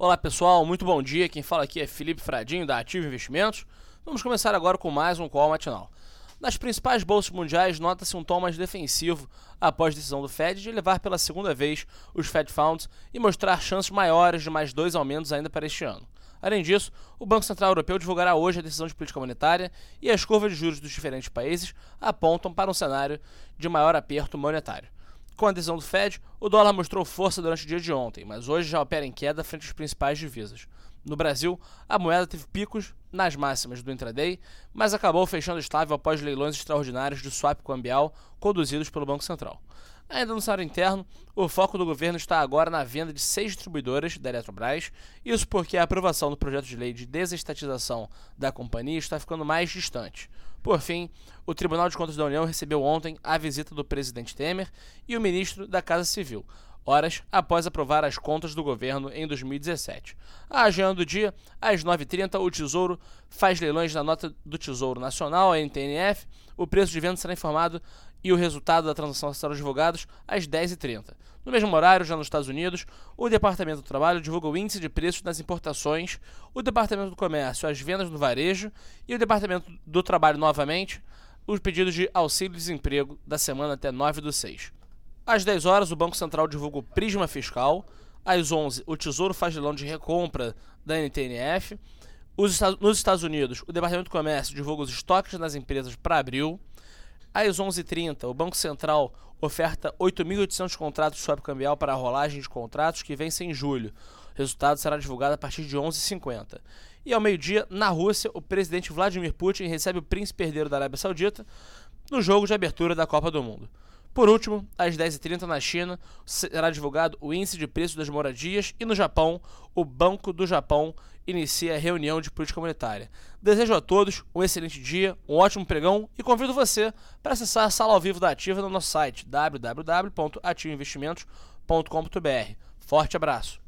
Olá pessoal, muito bom dia. Quem fala aqui é Felipe Fradinho da Ativo Investimentos. Vamos começar agora com mais um call matinal. Nas principais bolsas mundiais, nota-se um tom mais defensivo após a decisão do Fed de levar pela segunda vez os Fed Funds e mostrar chances maiores de mais dois aumentos ainda para este ano. Além disso, o Banco Central Europeu divulgará hoje a decisão de política monetária e as curvas de juros dos diferentes países apontam para um cenário de maior aperto monetário. Com a decisão do Fed, o dólar mostrou força durante o dia de ontem, mas hoje já opera em queda frente às principais divisas. No Brasil, a moeda teve picos nas máximas do intraday, mas acabou fechando estável após leilões extraordinários de swap cambial conduzidos pelo Banco Central. Ainda no cenário interno, o foco do governo está agora na venda de seis distribuidoras da Eletrobras, isso porque a aprovação do projeto de lei de desestatização da companhia está ficando mais distante. Por fim, o Tribunal de Contas da União recebeu ontem a visita do presidente Temer e o ministro da Casa Civil, horas após aprovar as contas do governo em 2017. A agenda do dia, às 9h30, o Tesouro faz leilões na nota do Tesouro Nacional, a NTNF. O preço de venda será informado e o resultado da transação será divulgados às 10h30. No mesmo horário, já nos Estados Unidos, o Departamento do Trabalho divulga o índice de preços das importações, o Departamento do Comércio as vendas no varejo e o Departamento do Trabalho novamente os pedidos de auxílio-desemprego da semana até 9 do 6. Às 10 horas, o Banco Central divulga o Prisma Fiscal. Às 11, o Tesouro faz leilão de recompra da NTNF. nos Estados Unidos, o Departamento do Comércio divulga os estoques das empresas para abril. Às 11h30, o Banco Central oferta 8.800 contratos de swap cambial para a rolagem de contratos que vencem em julho. O resultado será divulgado a partir de 11h50. E ao meio-dia, na Rússia, o presidente Vladimir Putin recebe o príncipe herdeiro da Arábia Saudita no jogo de abertura da Copa do Mundo. Por último, às 10h30 na China, será divulgado o índice de preço das moradias e no Japão, o Banco do Japão inicia a reunião de política monetária. Desejo a todos um excelente dia, um ótimo pregão e convido você para acessar a sala ao vivo da Ativa no nosso site www.ativoinvestimentos.com.br. Forte abraço!